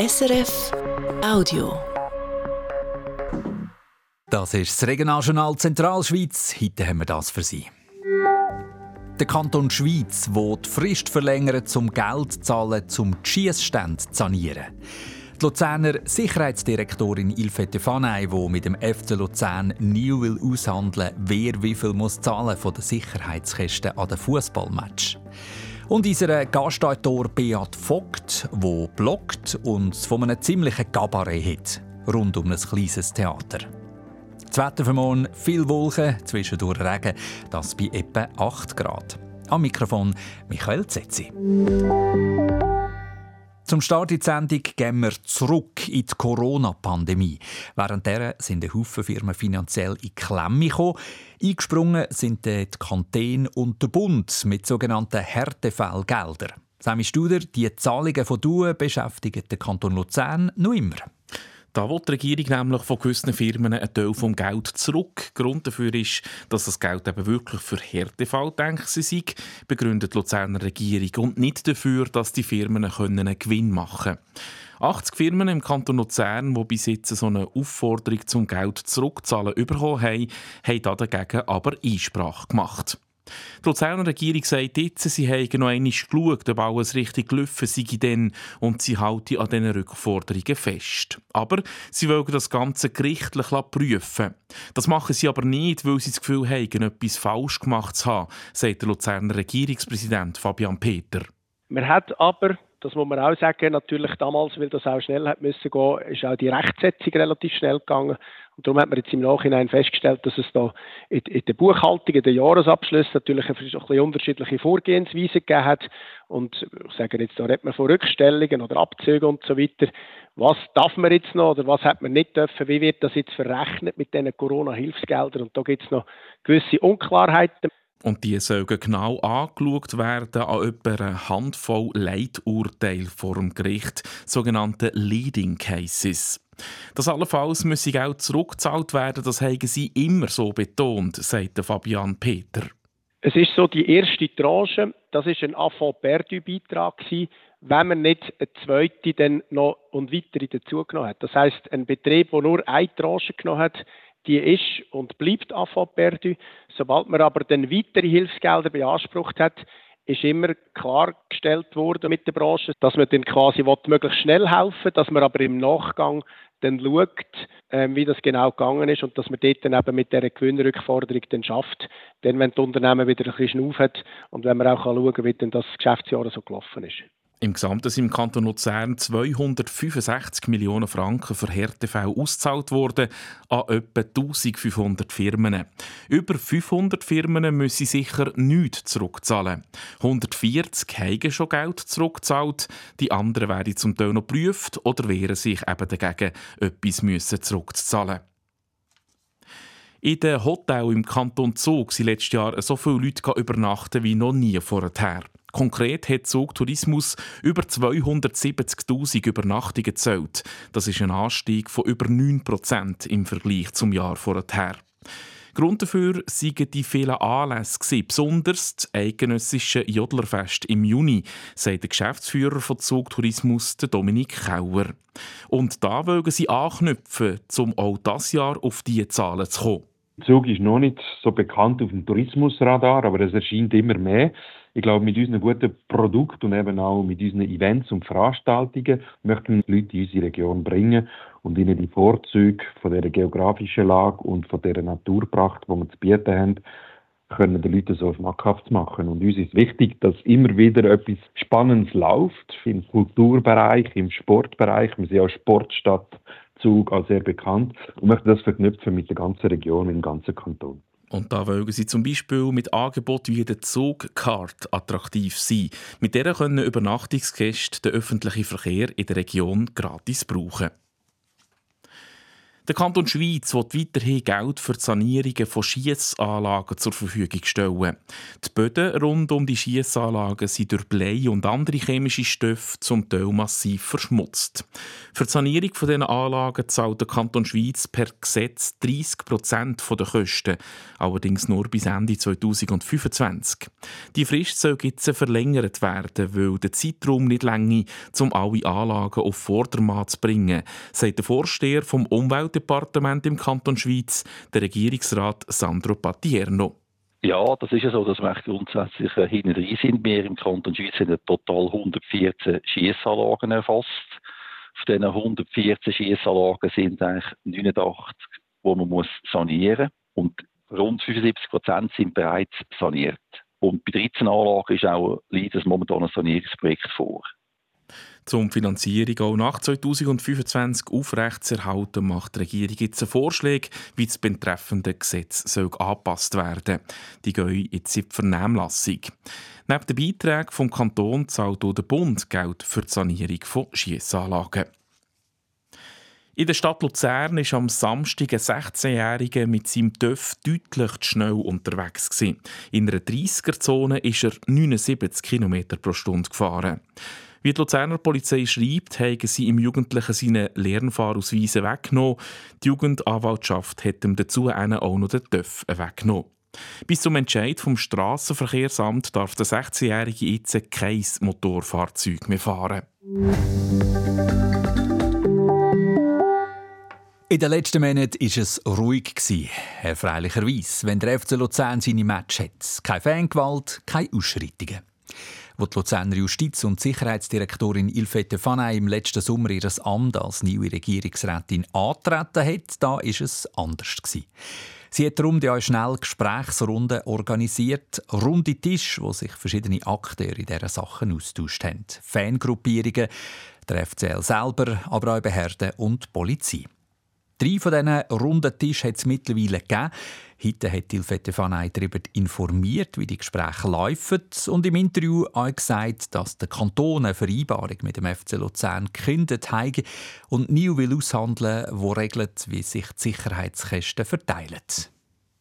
SRF Audio. Das ist das Regionaljournal Zentralschweiz. Heute haben wir das für Sie. Der Kanton Schweiz will die Frist verlängern, um Geld zu zahlen, um die Schiessstände zu sanieren. Die Luzerner Sicherheitsdirektorin Ilfete Fanei, die mit dem FC Luzern nie will aushandeln wer wie viel muss zahlen von den Sicherheitskosten an den Fußballmatch. Und unser Gastautor Beat Vogt, der bloggt und von einem ziemlichen Kabarett hat, rund um ein kleines Theater. Das Wetter für morgen viel Wolken, zwischendurch Regen, das bei etwa 8 Grad. Am Mikrofon Michael Zetzi. Zum Start die Sendung gehen wir zurück in die Corona-Pandemie. Während der sind Haufen Firmen finanziell in Klemme gekommen. Eingesprungen sind die Kantone und der Bund mit sogenannten Härtefallgeldern. Sami Studer, die Zahlungen von DUE beschäftigen den Kanton Luzern noch immer. Da will die Regierung nämlich von gewissen Firmen einen Teil vom Geld zurück. Grund dafür ist, dass das Geld eben wirklich für Härtefall denkt sei, begründet die Luzerner Regierung und nicht dafür, dass die Firmen einen Gewinn machen können. 80 Firmen im Kanton Luzern, die bis jetzt so eine Aufforderung zum Geld zurückzahlen bekommen haben, haben dagegen aber Einsprache gemacht. Die Luzerner Regierung sagt jetzt, sie haben noch einmal geschaut, ob alles richtig gelaufen sei denn und sie halten an diesen Rückforderungen fest. Aber sie wollen das Ganze gerichtlich prüfen. Das machen sie aber nicht, weil sie das Gefühl haben, etwas falsch gemacht zu haben, sagt der Luzerner Regierungspräsident Fabian Peter. Man hat aber das muss man auch sagen, natürlich damals, weil das auch schnell hat müssen gehen, ist auch die Rechtsetzung relativ schnell gegangen. Und darum hat man jetzt im Nachhinein festgestellt, dass es da in, in der Buchhaltung, in den Jahresabschlüssen natürlich ein bisschen unterschiedliche Vorgehensweisen gegeben hat. Und ich sage jetzt, da redet man von Rückstellungen oder Abzügen und so weiter. Was darf man jetzt noch oder was hat man nicht dürfen? Wie wird das jetzt verrechnet mit diesen Corona-Hilfsgeldern? Und da gibt es noch gewisse Unklarheiten. Und die sollen genau angeschaut werden an etwa einer Handvoll Leiturteile vor dem Gericht, sogenannte Leading Cases. Das allenfalls müsse Geld zurückgezahlt werden, das haben sie immer so betont, sagt Fabian Peter. Es ist so, die erste Tranche, das ist ein Affront perdu Beitrag wenn man nicht eine zweite dann noch und weitere dazugenommen hat. Das heißt, ein Betrieb, der nur eine Tranche genommen hat, die ist und bleibt AFA perdu. Sobald man aber dann weitere Hilfsgelder beansprucht hat, ist immer klargestellt worden mit der Branche, dass man dann quasi möglichst schnell helfen dass man aber im Nachgang dann schaut, ähm, wie das genau gegangen ist und dass man dort dann eben mit dieser Gewinnrückforderung dann schafft, dann wenn das Unternehmen wieder ein bisschen Schnauf hat und wenn man auch schauen kann, wie dann das Geschäftsjahr so gelaufen ist. Im Gesamten sind im Kanton Luzern 265 Millionen Franken für Härtefälle ausgezahlt worden an etwa 1500 Firmen. Über 500 Firmen müssen sicher nichts zurückzahlen. 140 haben schon Geld zurückgezahlt, die anderen werden zum Teil noch geprüft oder wehren sich eben dagegen, etwas zurückzuzahlen. In den Hotels im Kanton Zug sind letztes Jahr so viele Leute übernachten wie noch nie vorher. Konkret hat Zug Tourismus über 270.000 Übernachtungen gezählt. Das ist ein Anstieg von über 9% im Vergleich zum Jahr vorher. Grund dafür waren die vielen Anlässe, besonders das eidgenössische Jodlerfest im Juni, sagt der Geschäftsführer von Zug Tourismus, Dominik Kauer. Und da wollen sie anknüpfen, um auch das Jahr auf diese Zahlen zu kommen. Zug ist noch nicht so bekannt auf dem Tourismusradar, aber es erscheint immer mehr. Ich glaube, mit unseren guten Produkten und eben auch mit unseren Events und Veranstaltungen möchten wir Leute in unsere Region bringen und ihnen die Vorzüge von der geografischen Lage und von der Naturpracht, die wir zu bieten haben, können den Leuten so schmackhaft machen. Und uns ist wichtig, dass immer wieder etwas Spannendes läuft, im Kulturbereich, im Sportbereich. Wir sind ja Sportstadt Zug auch sehr bekannt und möchten das verknüpfen mit der ganzen Region, im ganzen Kanton. Und da wollen sie zum Beispiel mit Angeboten wie der Zugcard attraktiv sein. Mit der können Übernachtungsgäste den öffentlichen Verkehr in der Region gratis brauchen. Der Kanton Schweiz will weiterhin Geld für die Sanierungen von Schiessanlagen zur Verfügung stellen. Die Böden rund um die Schiessanlagen sind durch Blei und andere chemische Stoffe zum Teil massiv verschmutzt. Für die Sanierung dieser Anlagen zahlt der Kanton Schweiz per Gesetz 30 Prozent der Kosten, allerdings nur bis Ende 2025. Die Frist soll jetzt verlängert werden, weil der Zeitraum nicht länger um alle Anlagen auf Vordermann zu bringen, sagt der Vorsteher vom Umwelt Umweltdepartement im Kanton Schweiz, der Regierungsrat Sandro Patierno. Ja, das ist ja so, dass wir grundsätzlich äh, hinten drin sind. Wir im Kanton Schweiz haben total 114 Schiessanlagen erfasst. Auf diesen 114 Schiessanlagen sind eigentlich 89, die man muss sanieren muss. Und rund 75 Prozent sind bereits saniert. Und bei 13 Anlagen ist auch es momentan ein Sanierungsprojekt vor. Zum Finanzierung auch nach 2025 aufrechtzuerhalten, macht die Regierung jetzt einen Vorschlag, wie das betreffende Gesetz soll angepasst werden Die gehen jetzt in die Vernehmlassung. Neben den Beiträgen vom Kanton zahlt auch der Bund Geld für die Sanierung von Schiessanlagen. In der Stadt Luzern ist am Samstag ein 16-Jähriger mit seinem TÜV deutlich zu schnell unterwegs. In einer 30er-Zone ist er 79 km pro Stunde gefahren. Wie die Luzerner Polizei schreibt, haben sie im Jugendlichen seine Lernfahrausweise weggenommen. Die Jugendanwaltschaft hat ihm dazu auch noch den TÜV weggenommen. Bis zum Entscheid vom Strassenverkehrsamt darf der 16-Jährige jetzt kein Motorfahrzeug mehr fahren. In den letzten Monaten war es ruhig, erfreulicherweise, wenn der FC Luzern seine Match hat. Keine Fangewalt, keine Ausschreitungen. Wo die Luzerner Justiz- und Sicherheitsdirektorin Ilfete Fanay im letzten Sommer ihr Amt als neue Regierungsrätin antreten hat, da war es anders. Sie hat darum die schnell Gesprächsrunden organisiert, runde Tisch, wo sich verschiedene Akteure in dieser Sachen austauscht haben. Fangruppierungen, der FCL selber, aber auch Behörden und Polizei. Drei von diesen runden Tischen hat es mittlerweile gegeben. Heute hat Ilfete Fanei darüber informiert, wie die Gespräche laufen und im Interview auch gesagt, dass der Kanton eine Vereinbarung mit dem FC Luzern gekündigt hat und nie will aushandeln die regelt, wie sich die Sicherheitskosten verteilen.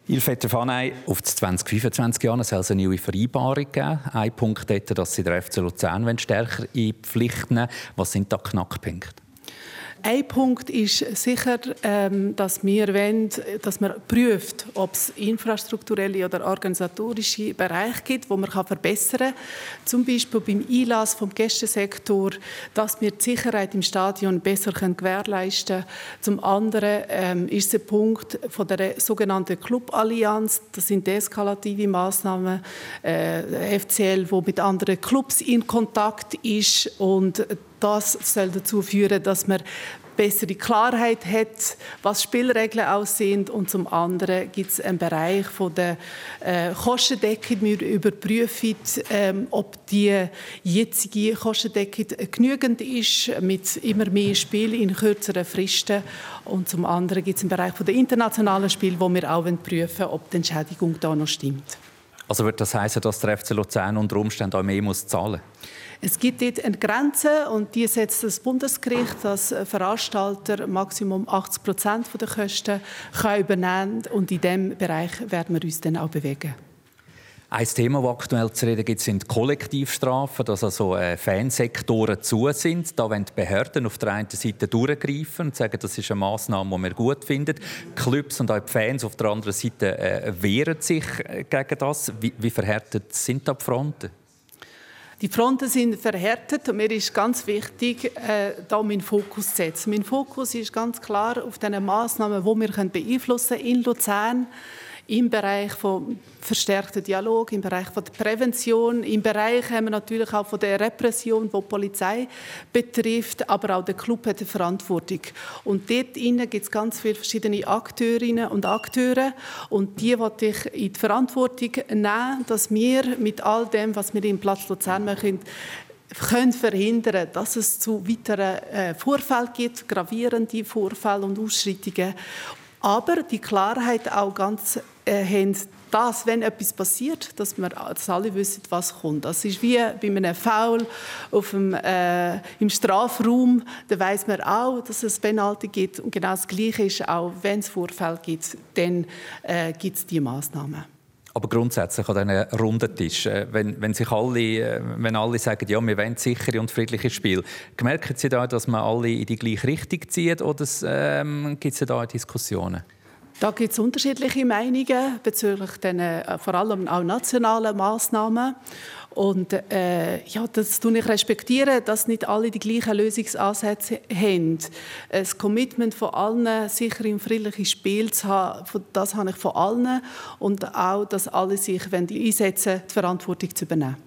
Ilfete Fanei, auf das 2025 Jahre soll es eine neue Vereinbarung geben. Ein Punkt ist, dass Sie den FC Luzern stärker in die Pflicht nehmen Was sind da Knackpunkte? Ein Punkt ist sicher, ähm, dass wir wollen, dass man prüft, ob es infrastrukturelle oder organisatorische Bereiche gibt, wo man verbessern kann. Zum Beispiel beim Einlass vom Gästesektor, dass wir die Sicherheit im Stadion besser gewährleisten können. Zum anderen ähm, ist der Punkt von der sogenannten Cluballianz. Das sind eskalative Maßnahmen, äh, FCL, wo mit anderen Clubs in Kontakt ist und das soll dazu führen, dass man bessere Klarheit hat, was Spielregeln aussehen und zum anderen gibt es einen Bereich von der äh, Kostendeckung. Wir überprüfen, ähm, ob die jetzige Kostendeckung genügend ist mit immer mehr Spiel in kürzeren Fristen und zum anderen gibt es einen Bereich von der internationalen Spiel, wo wir auch prüfen, ob die Entschädigung da noch stimmt. Also wird das heißen, dass der FC Luzern unter Umständen auch mehr muss zahlen? Es gibt dort eine Grenze und die setzt das Bundesgericht, dass Veranstalter maximum 80 Prozent der Kosten können übernehmen und in diesem Bereich werden wir uns dann auch bewegen. Ein Thema, das aktuell zu reden gibt, sind Kollektivstrafen, dass also äh, Fansektoren zu sind. Da wollen die Behörden auf der einen Seite durchgreifen und sagen, das ist eine Maßnahme, die wir gut finden. Clubs und auch die Fans auf der anderen Seite äh, wehren sich äh, gegen das. Wie, wie verhärtet sind da die Fronten? Die Fronten sind verhärtet und mir ist ganz wichtig, äh, da meinen Fokus zu setzen. Mein Fokus ist ganz klar auf den Maßnahmen, die wir beeinflussen können in Luzern im Bereich von verstärkten Dialog, im Bereich von der Prävention, im Bereich haben wir natürlich auch von der Repression, die, die Polizei betrifft, aber auch der Club hat eine Verantwortung. Und dort gibt es ganz viele verschiedene Akteurinnen und Akteure. Und die wollte ich in die Verantwortung nehmen, dass wir mit all dem, was wir im Platz Luzern machen, können verhindern, dass es zu weiteren äh, Vorfällen gibt, gravierende Vorfälle und Ausschreitungen. Aber die Klarheit auch ganz äh, haben, das, wenn etwas passiert, dass wir dass alle wissen, was kommt. Das ist wie bei einem Foul auf dem, äh, im Strafraum, da weiß man auch, dass es Penalty gibt. Und genau das Gleiche ist auch, wenn es Vorfälle gibt, dann äh, gibt es diese Massnahmen. Aber grundsätzlich an diesen runden Tisch, äh, wenn, wenn, sich alle, äh, wenn alle sagen, ja, wir wollen sichere und friedliche Spiel, merken Sie da, dass man alle in die gleiche Richtung zieht oder ähm, gibt es da Diskussionen? Da gibt es unterschiedliche Meinungen bezüglich den, äh, vor allem auch nationalen Massnahmen. Und äh, ja, das tue ich respektieren, dass nicht alle die gleichen Lösungsansätze haben. Das Commitment von allen, sicher im friedlichen Spiel zu haben, das habe ich von allen. Und auch, dass alle sich einsetzen die Verantwortung zu übernehmen.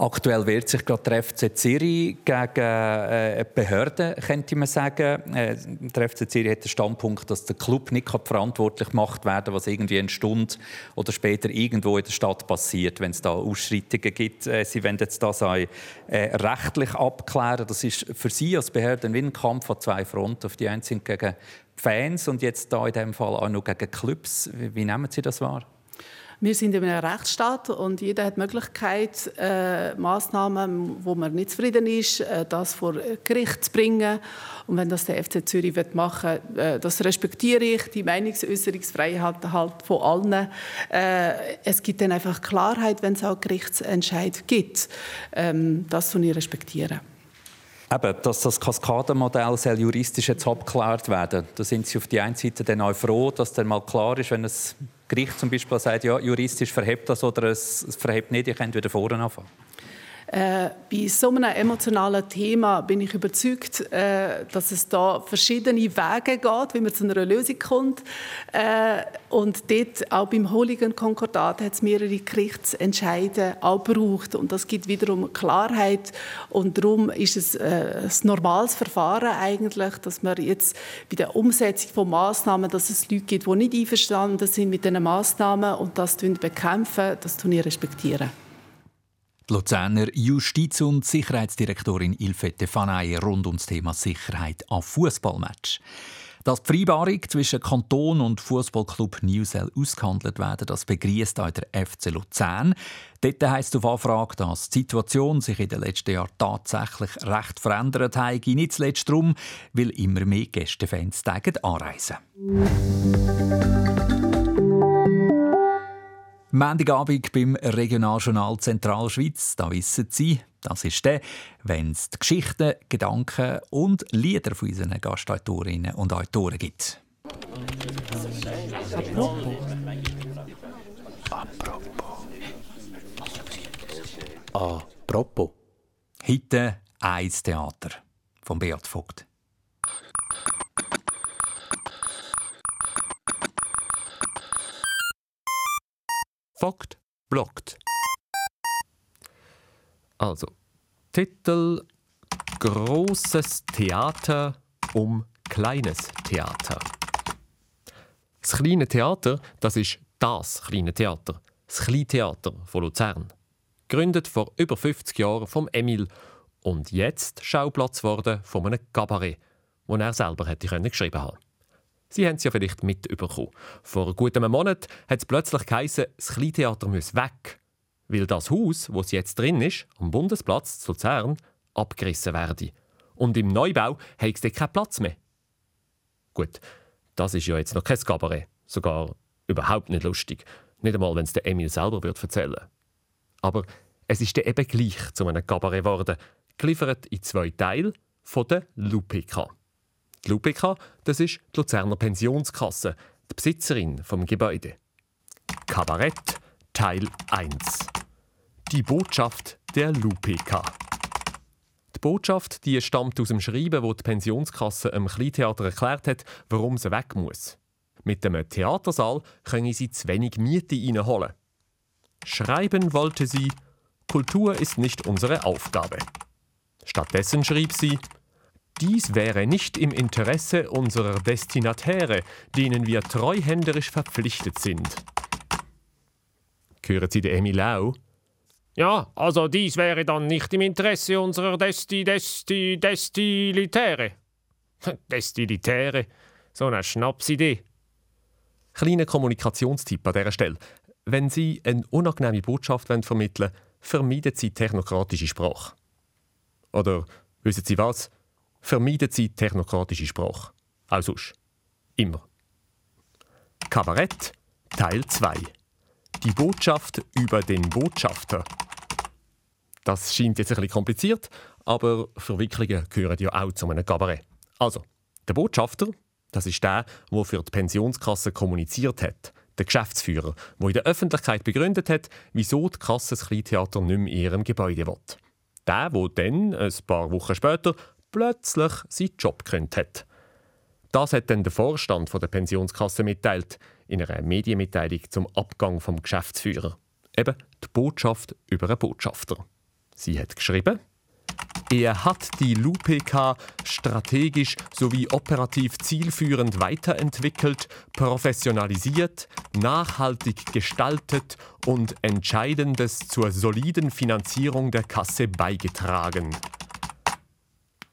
Aktuell wehrt sich gerade der FC Zürich gegen äh, Behörden, könnte man sagen. Äh, der FC Zürich hat den Standpunkt, dass der Club nicht verantwortlich gemacht werden kann, was irgendwie eine Stunde oder später irgendwo in der Stadt passiert, wenn es da Ausschreitungen gibt. Äh, sie wollen jetzt das auch, äh, rechtlich abklären. Das ist für Sie als Behörden wie ein Kampf an zwei Fronten. Auf die einen sind gegen Fans und jetzt da in dem Fall auch noch gegen Clubs. Wie, wie nehmen Sie das wahr? Wir sind in einem Rechtsstaat und jeder hat die Möglichkeit, äh, Massnahmen, wo man nicht zufrieden ist, äh, das vor Gericht zu bringen. Und wenn das der FC Zürich machen will, äh, das respektiere ich, die Meinungsäußerungsfreiheit halt von allen. Äh, es gibt dann einfach Klarheit, wenn es auch Gerichtsentscheid gibt. Ähm, das ich respektieren. Eben, dass das Kaskadenmodell soll juristisch jetzt abgeklärt werden Da sind Sie auf die einen Seite dann auch froh, dass dann mal klar ist, wenn es Gericht zum Beispiel sagt, ja, juristisch verhebt das oder es, verhebt nicht, ihr könnt wieder vorne anfangen? Äh, bei so einem emotionalen Thema bin ich überzeugt, äh, dass es da verschiedene Wege geht, wie man zu einer Lösung kommt. Äh, und dort, auch beim Hooligan-Konkordat, hat es mehrere Gerichtsentscheide auch gebraucht. Und das gibt wiederum Klarheit. Und darum ist es äh, ein normales Verfahren eigentlich, dass man jetzt bei der Umsetzung von Massnahmen, dass es Leute gibt, die nicht einverstanden sind mit diesen Massnahmen und das bekämpfen, das respektieren. Die Luzerner Justiz- und Sicherheitsdirektorin Ilfette Fanay rund ums Thema Sicherheit an Fußballmatch. Dass die Vereinbarung zwischen Kanton und Fußballclub Newsell ausgehandelt werden, das begrüßt auch der FC Luzern. Dort heisst auf Anfrage, dass die Situation sich in den letzten Jahren tatsächlich recht verändert hat. Nicht zuletzt darum, weil immer mehr Gästefans anreisen. Montagabend beim Regionaljournal Zentralschweiz, da wissen Sie, das ist der, wenn es die Geschichten, Gedanken und Lieder von unseren Gastautorinnen und Autoren gibt. Apropos. Apropos. Apropos. Heute eins Theater von Beat Vogt. Vogt blockt. Also, Titel Großes Theater um kleines Theater. Das kleine Theater, das ist das kleine Theater, das Kleintheater von Luzern. Gegründet vor über 50 Jahren vom Emil und jetzt Schauplatz worden von einem Kabarett, das er selber hätte geschrieben haben. Sie haben es ja vielleicht mitbekommen. Vor gut einem Monat hat es plötzlich geheißen, das Kleintheater muss weg, weil das Haus, wo es jetzt drin ist, am Bundesplatz zu Luzern, abgerissen werde. Und im Neubau hat es keinen Platz mehr. Gut, das ist ja jetzt noch kein Kabarett. Sogar überhaupt nicht lustig. Nicht einmal, wenn es der Emil selber wird erzählen Aber es ist dann eben gleich zu einem Kabarett geworden, geliefert in zwei Teilen von der Lupika. Die Lupica, das ist die Luzerner Pensionskasse, die Besitzerin vom Gebäude. Kabarett Teil 1. Die Botschaft der Lupica. Die Botschaft die stammt aus dem Schreiben, wo die Pensionskasse im Kleintheater erklärt hat, warum sie weg muss. Mit dem Theatersaal können sie zu wenig Miete reinholen. Schreiben wollte sie, Kultur ist nicht unsere Aufgabe. Stattdessen schrieb sie, dies wäre nicht im Interesse unserer Destinatäre, denen wir treuhänderisch verpflichtet sind. Hören Sie den Emil auch? Ja, also dies wäre dann nicht im Interesse unserer Desti, Desti, Destilitäre. Destilitäre? So eine Schnapsidee. Kleiner Kommunikationstipp an dieser Stelle. Wenn Sie eine unangenehme Botschaft vermitteln wollen, vermeiden Sie technokratische Sprache. Oder wissen Sie was? Vermeiden Sie technokratische Sprache. Auch sonst. Immer. Kabarett Teil 2. Die Botschaft über den Botschafter. Das scheint jetzt ein bisschen kompliziert, aber Verwicklungen gehören ja auch zu einem Kabarett. Also, der Botschafter, das ist der, der für die Pensionskasse kommuniziert hat. Der Geschäftsführer, der in der Öffentlichkeit begründet hat, wieso die Kasse das Kleintheater nicht mehr in ihrem Gebäude will. Der, der dann, ein paar Wochen später, plötzlich seinen Job gekündigt hat. Das hat dann der Vorstand der Pensionskasse mitteilt, in einer Medienmitteilung zum Abgang vom Geschäftsführer. Eben die Botschaft über einen Botschafter. Sie hat geschrieben, er hat die LUPK strategisch sowie operativ zielführend weiterentwickelt, professionalisiert, nachhaltig gestaltet und Entscheidendes zur soliden Finanzierung der Kasse beigetragen.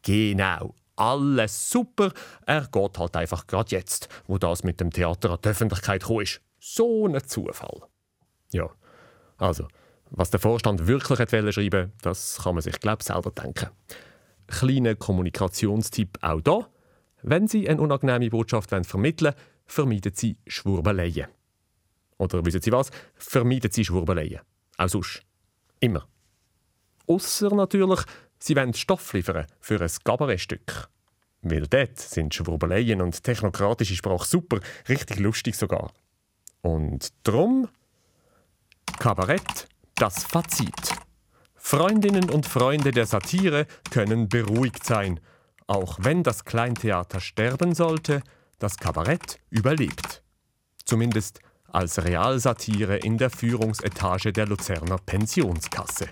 Genau, alles super. Er geht halt einfach gerade jetzt, wo das mit dem Theater an die Öffentlichkeit gekommen ist. So ein Zufall. Ja, also, was der Vorstand wirklich hat schreiben das kann man sich, glaube selber denken. Kleiner Kommunikationstipp auch hier. Wenn Sie eine unangenehme Botschaft vermitteln wollen, vermeiden Sie Schwurbeleien. Oder wissen Sie was? Vermeiden Sie Schwurbeleien. Auch sonst. Immer. Ausser natürlich, Sie wollen Stoff liefern für ein Kabarettstück. Weil dort sind Schwurbeleien und technokratische Sprache super, richtig lustig sogar. Und drum Kabarett das Fazit. Freundinnen und Freunde der Satire können beruhigt sein. Auch wenn das Kleintheater sterben sollte, das Kabarett überlebt. Zumindest als Realsatire in der Führungsetage der Luzerner Pensionskasse.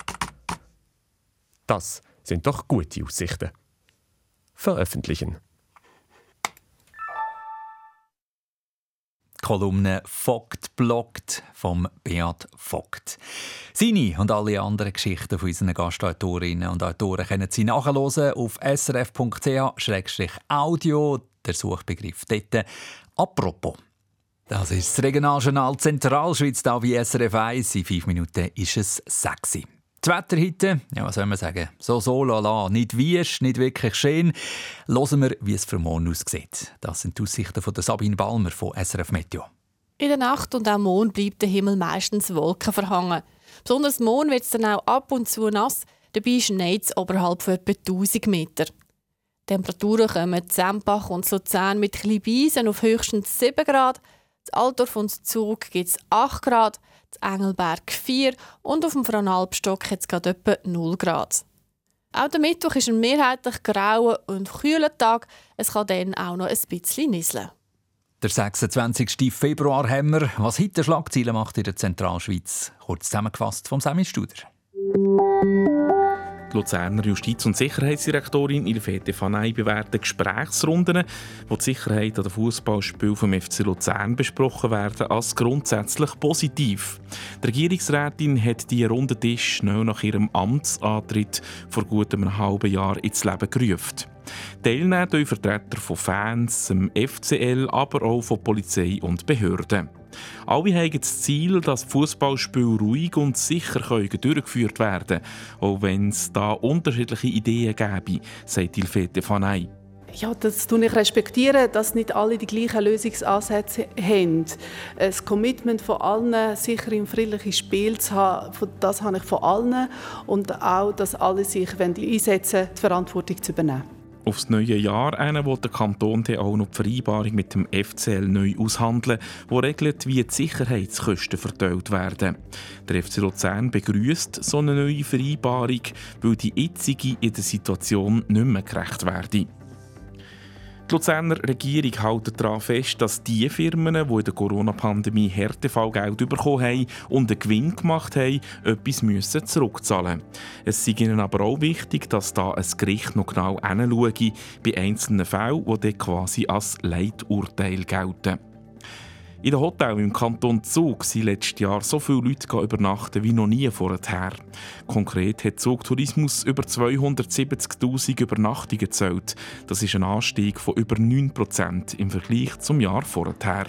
Das sind doch gute Aussichten. Veröffentlichen. Kolumne Vogt bloggt vom Beat Vogt. Seine und alle anderen Geschichten von unseren Gastautorinnen und Autoren können Sie nachhören auf srf.ch-audio, der Suchbegriff dort. Apropos. Das ist das Regionaljournal Zentralschweiz, da wie SRF 1. In fünf Minuten ist es sexy. Das Wetter heute, ja, was soll man sagen, so so lala, nicht wiesch, nicht wirklich schön. Hören wir, wie es für morgen aussieht. Das sind die Aussichten von Sabine Balmer von SRF Meteo. In der Nacht und am Mond bleibt der Himmel meistens Wolken verhangen. Besonders morgen wird es dann auch ab und zu nass, dabei schneit es oberhalb von etwa 1000 Meter. Temperaturen kommen Zempach und Luzern mit Kleinbeisen auf höchstens 7 Grad, das Altdorf und Zug gibt es 8 Grad, Engelberg 4 und auf dem Franalpstock hat es gerade etwa 0 Grad. Auch der Mittwoch ist ein mehrheitlich grauer und kühler Tag. Es kann dann auch noch ein bisschen nieseln. Der 26. Februar haben wir, was heute Schlagzeilen macht in der Zentralschweiz. Kurz zusammengefasst vom Semi Studer. Die Luzerner Justiz- und Sicherheitsdirektorin Ilfete Fanei bewerten Gesprächsrunden, wo die Sicherheit an den Fußballspielen vom FC Luzern besprochen werden, als grundsätzlich positiv. Die Regierungsrätin hat die runden Tisch schnell nach ihrem Amtsantritt vor gut einem halben Jahr ins Leben gerufen. Teilnehmen Vertreter von Fans, dem FCL, aber auch von Polizei und Behörden. Alle haben das Ziel, dass Fußballspiele ruhig und sicher durchgeführt werden können, auch wenn es da unterschiedliche Ideen gäbe, sagt Ilfete Fanei. Ja, das tue ich respektieren, dass nicht alle die gleichen Lösungsansätze haben. Das Commitment von allen, sicher im friedlichen Spiel zu haben, das habe ich von allen. Und auch, dass alle sich einsetzen die Verantwortung zu übernehmen. Aufs neue Jahr einen will der Kanton dann auch noch die Vereinbarung mit dem FCL neu aushandeln, wo regelt, wie die Sicherheitskosten verteilt werden. Der FC Luzern begrüßt so eine neue Vereinbarung, weil die jetzige in der Situation nicht mehr gerecht werde. Die Luzerner Regierung hält daran fest, dass die Firmen, die in der Corona-Pandemie Härtefallgeld bekommen haben und einen Gewinn gemacht haben, etwas zurückzahlen müssen. Es ist ihnen aber auch wichtig, dass da ein Gericht noch genau hinschaue bei einzelnen Fällen, die quasi als Leiturteil gelten. In den Hotels im Kanton Zug sind letztes Jahr so viele Leute übernachten wie noch nie vorher. Konkret hat Zug Tourismus über 270.000 Übernachtungen gezählt. Das ist ein Anstieg von über 9% im Vergleich zum Jahr vorher.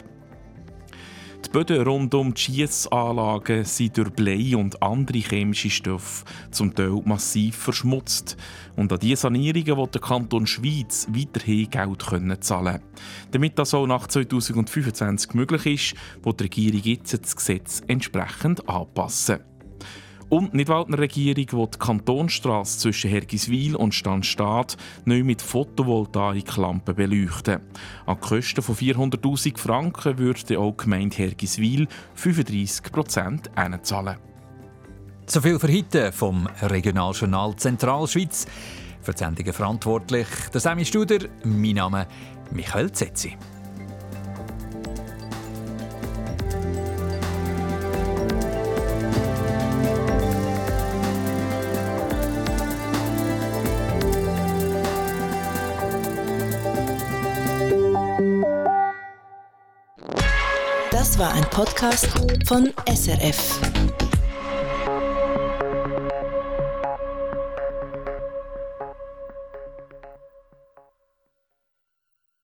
Die Böden rund um die Schiessanlagen sind durch Blei und andere chemische Stoffe zum Teil massiv verschmutzt. Und an diese Sanierungen will der Kanton Schweiz weiterhin Geld können zahlen Damit das auch nach 2025 möglich ist, wird die Regierung jetzt das Gesetz entsprechend anpassen. Und die Nidwaldner Regierung will die Kantonstrasse zwischen Hergiswil und Stanstadt neu mit Photovoltaiklampen beleuchten. An Kosten von 400'000 Franken würde auch die Gemeinde Hergiswil 35 Prozent zahlen. So viel für heute vom Regionaljournal Zentralschweiz. Für die Sendungen verantwortlich der Semi Studer, mein Name Michael Zetzi. Podcast von SRF.